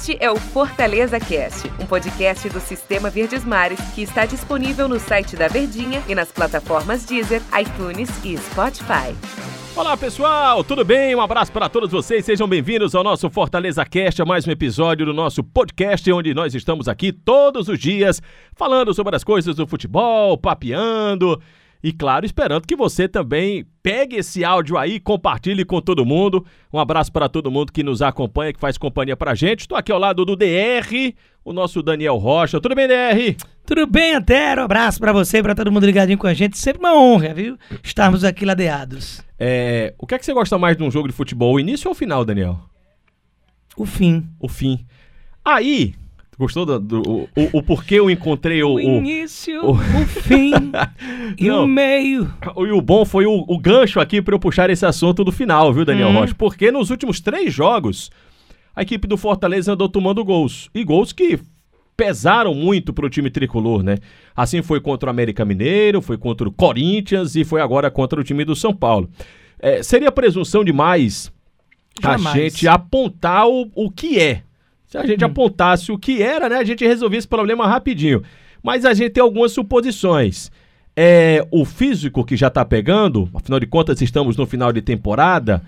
Este é o Fortaleza Cast, um podcast do Sistema Verdes Mares que está disponível no site da Verdinha e nas plataformas Deezer, iTunes e Spotify. Olá pessoal, tudo bem? Um abraço para todos vocês, sejam bem-vindos ao nosso Fortaleza Cast, mais um episódio do nosso podcast, onde nós estamos aqui todos os dias falando sobre as coisas do futebol, papeando e, claro, esperando que você também pegue esse áudio aí, compartilhe com todo mundo. Um abraço para todo mundo que nos acompanha, que faz companhia pra gente. Estou aqui ao lado do DR, o nosso Daniel Rocha. Tudo bem, DR? Tudo bem, Antero? Um abraço para você, para todo mundo ligadinho com a gente. Sempre uma honra, viu? Estarmos aqui ladeados. É, o que é que você gosta mais de um jogo de futebol, o início ou o final, Daniel? O fim. O fim. Aí, Gostou do, do o, o, o, porquê eu encontrei o. O início, o, o fim e Não, o meio. E o bom foi o, o gancho aqui para eu puxar esse assunto do final, viu, Daniel hum. Rocha? Porque nos últimos três jogos, a equipe do Fortaleza andou tomando gols. E gols que pesaram muito para o time tricolor, né? Assim foi contra o América Mineiro, foi contra o Corinthians e foi agora contra o time do São Paulo. É, seria presunção demais Jamais. a gente apontar o, o que é se a gente hum. apontasse o que era, né, a gente resolvia esse problema rapidinho. Mas a gente tem algumas suposições. É o físico que já está pegando, afinal de contas estamos no final de temporada,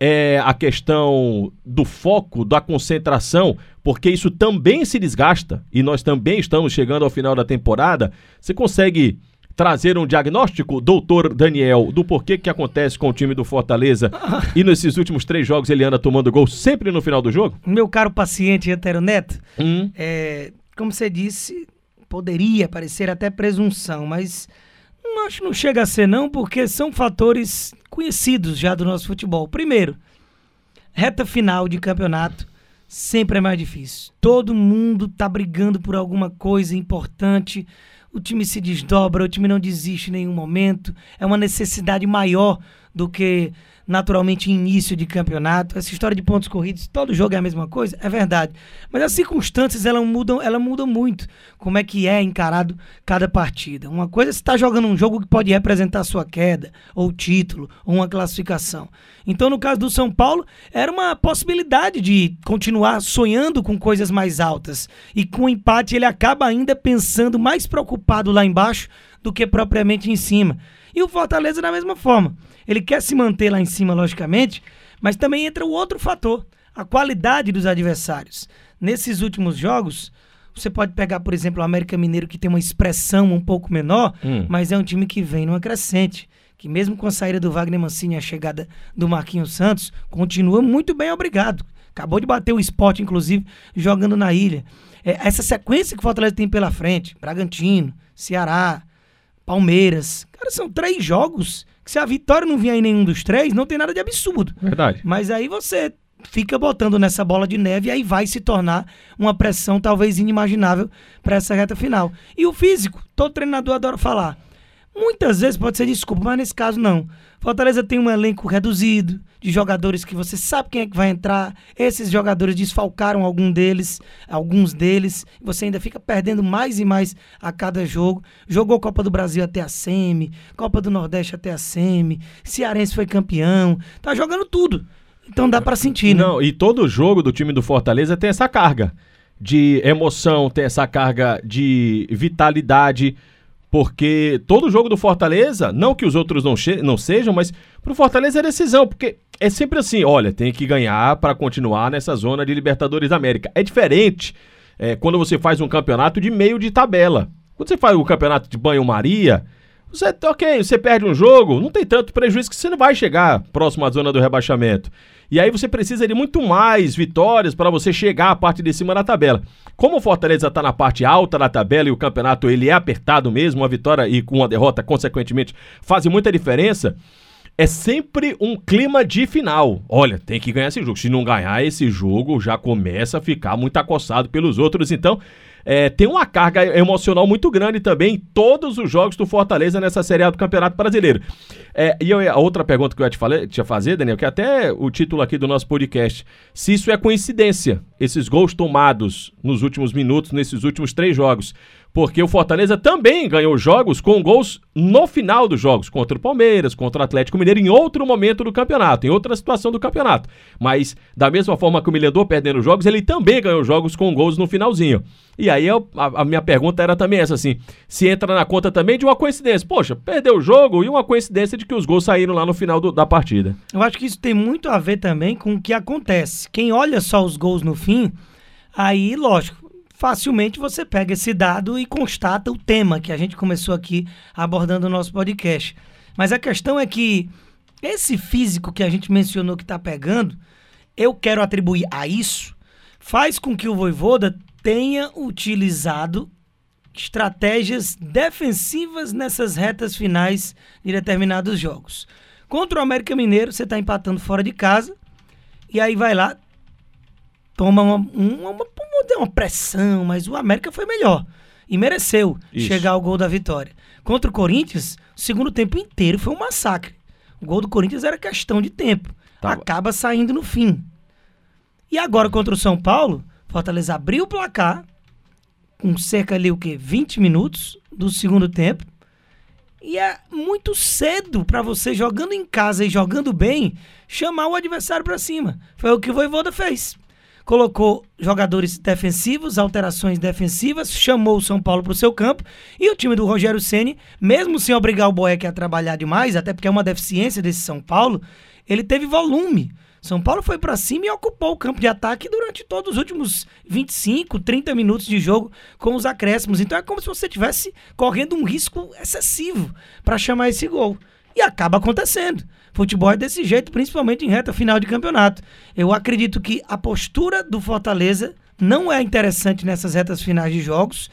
é a questão do foco, da concentração, porque isso também se desgasta e nós também estamos chegando ao final da temporada. Você consegue trazer um diagnóstico, doutor Daniel, do porquê que acontece com o time do Fortaleza e nesses últimos três jogos ele anda tomando gol sempre no final do jogo? Meu caro paciente Antero Neto, hum. é, como você disse, poderia parecer até presunção, mas não acho que não chega a ser não, porque são fatores conhecidos já do nosso futebol. Primeiro, reta final de campeonato sempre é mais difícil. Todo mundo tá brigando por alguma coisa importante o time se desdobra, o time não desiste em nenhum momento. É uma necessidade maior do que naturalmente início de campeonato. Essa história de pontos corridos, todo jogo é a mesma coisa, é verdade. Mas as circunstâncias elas mudam, ela mudam muito. Como é que é encarado cada partida. Uma coisa é você está jogando um jogo que pode representar sua queda, ou título, ou uma classificação. Então, no caso do São Paulo, era uma possibilidade de continuar sonhando com coisas mais altas. E com o empate, ele acaba ainda pensando mais preocupado lá embaixo do que propriamente em cima. E o Fortaleza da mesma forma. Ele quer se manter lá em cima, logicamente, mas também entra o outro fator, a qualidade dos adversários. Nesses últimos jogos, você pode pegar, por exemplo, o América Mineiro, que tem uma expressão um pouco menor, hum. mas é um time que vem numa crescente. Que mesmo com a saída do Wagner Mancini e a chegada do Marquinhos Santos, continua muito bem obrigado. Acabou de bater o esporte, inclusive, jogando na ilha. É, essa sequência que o Fortaleza tem pela frente, Bragantino, Ceará, Palmeiras. Cara, são três jogos que se a vitória não vier em nenhum dos três, não tem nada de absurdo. Verdade. Mas aí você fica botando nessa bola de neve e aí vai se tornar uma pressão talvez inimaginável para essa reta final. E o físico, todo treinador adora falar. Muitas vezes pode ser desculpa, mas nesse caso não. Fortaleza tem um elenco reduzido de jogadores que você sabe quem é que vai entrar. Esses jogadores desfalcaram algum deles, alguns deles. Você ainda fica perdendo mais e mais a cada jogo. Jogou Copa do Brasil até a semi, Copa do Nordeste até a semi, Cearense foi campeão. Tá jogando tudo. Então dá para sentir, né? Não, e todo jogo do time do Fortaleza tem essa carga de emoção, tem essa carga de vitalidade porque todo jogo do Fortaleza, não que os outros não, não sejam, mas pro Fortaleza é decisão, porque é sempre assim, olha, tem que ganhar para continuar nessa zona de Libertadores da América. É diferente é, quando você faz um campeonato de meio de tabela. Quando você faz o campeonato de banho-maria, você, ok, você perde um jogo, não tem tanto prejuízo que você não vai chegar próximo à zona do rebaixamento. E aí você precisa de muito mais vitórias para você chegar à parte de cima da tabela. Como o Fortaleza está na parte alta da tabela e o campeonato ele é apertado mesmo, uma vitória e com uma derrota, consequentemente, faz muita diferença. É sempre um clima de final. Olha, tem que ganhar esse jogo. Se não ganhar esse jogo, já começa a ficar muito acossado pelos outros. Então, é, tem uma carga emocional muito grande também em todos os jogos do Fortaleza nessa Série A do Campeonato Brasileiro. É, e eu, a outra pergunta que eu ia te, falei, te fazer, Daniel, que até o título aqui do nosso podcast, se isso é coincidência, esses gols tomados nos últimos minutos, nesses últimos três jogos, porque o Fortaleza também ganhou jogos com gols no final dos jogos, contra o Palmeiras, contra o Atlético Mineiro, em outro momento do campeonato, em outra situação do campeonato. Mas, da mesma forma que o Milan andou perdendo jogos, ele também ganhou jogos com gols no finalzinho. E aí eu, a, a, minha pergunta era também essa, assim, se entra na conta também de uma coincidência. Poxa, perdeu o jogo e uma coincidência de que os gols saíram lá no final do, da partida. Eu acho que isso tem muito a ver também com o que acontece. Quem olha só os gols no fim, aí, lógico, facilmente você pega esse dado e constata o tema que a gente começou aqui abordando no nosso podcast. Mas a questão é que esse físico que a gente mencionou que está pegando, eu quero atribuir a isso, faz com que o Voivoda tenha utilizado estratégias defensivas nessas retas finais de determinados jogos. Contra o América Mineiro, você está empatando fora de casa, e aí vai lá, toma uma, uma, uma, uma pressão, mas o América foi melhor. E mereceu Isso. chegar ao gol da vitória. Contra o Corinthians, o segundo tempo inteiro foi um massacre. O gol do Corinthians era questão de tempo. Tá. Acaba saindo no fim. E agora contra o São Paulo, Fortaleza abriu o placar com cerca ali o quê? 20 minutos do segundo tempo. E é muito cedo para você jogando em casa e jogando bem, chamar o adversário para cima. Foi o que o Voivoda fez colocou jogadores defensivos, alterações defensivas, chamou o São Paulo para o seu campo e o time do Rogério Ceni, mesmo sem obrigar o Boeck a trabalhar demais, até porque é uma deficiência desse São Paulo, ele teve volume. São Paulo foi para cima e ocupou o campo de ataque durante todos os últimos 25, 30 minutos de jogo com os acréscimos. Então é como se você estivesse correndo um risco excessivo para chamar esse gol. E acaba acontecendo. Futebol é desse jeito, principalmente em reta final de campeonato. Eu acredito que a postura do Fortaleza não é interessante nessas retas finais de jogos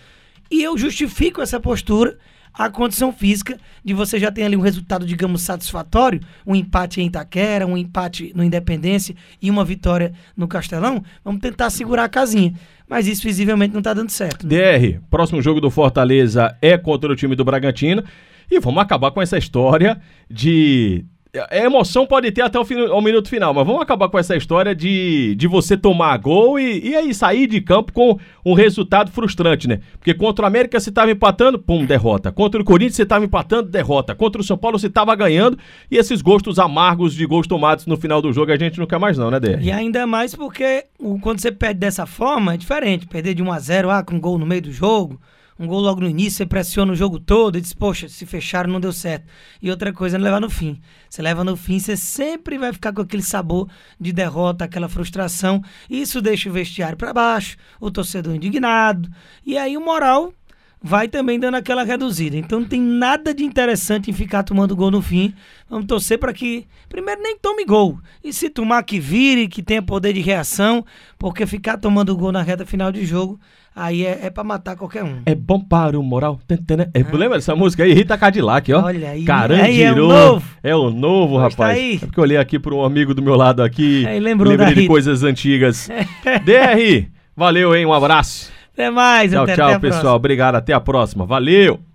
e eu justifico essa postura a condição física de você já ter ali um resultado, digamos, satisfatório, um empate em Itaquera, um empate no Independência e uma vitória no Castelão, vamos tentar segurar a casinha. Mas isso visivelmente não está dando certo. Né? DR, próximo jogo do Fortaleza é contra o time do Bragantino e vamos acabar com essa história de a emoção pode ter até o, minuto final, mas vamos acabar com essa história de, de você tomar gol e, e aí sair de campo com um resultado frustrante, né? Porque contra o América você estava empatando, pum, derrota. Contra o Corinthians você estava empatando, derrota. Contra o São Paulo você estava ganhando e esses gostos amargos de gols tomados no final do jogo a gente não quer mais não, né, Dé? E ainda mais porque quando você perde dessa forma é diferente. Perder de 1 a 0 ah, com gol no meio do jogo um gol logo no início, você pressiona o jogo todo e diz, poxa, se fecharam não deu certo. E outra coisa é levar no fim. Você leva no fim, você sempre vai ficar com aquele sabor de derrota, aquela frustração. Isso deixa o vestiário para baixo, o torcedor indignado. E aí o moral vai também dando aquela reduzida. Então não tem nada de interessante em ficar tomando gol no fim. Vamos torcer para que, primeiro, nem tome gol. E se tomar, que vire, que tenha poder de reação, porque ficar tomando gol na reta final de jogo aí é, é pra matar qualquer um. É bom para o moral. É, ah. Lembra dessa música aí? Rita Cadillac, ó. Olha aí. Carandiru. é o novo. É o novo, Poxa, rapaz. Tá aí. É porque eu olhei aqui para um amigo do meu lado aqui. Aí lembrou lembrei de coisas antigas. DR, valeu, hein? Um abraço. Até mais. Tchau, até, tchau, até pessoal. Obrigado. Até a próxima. Valeu.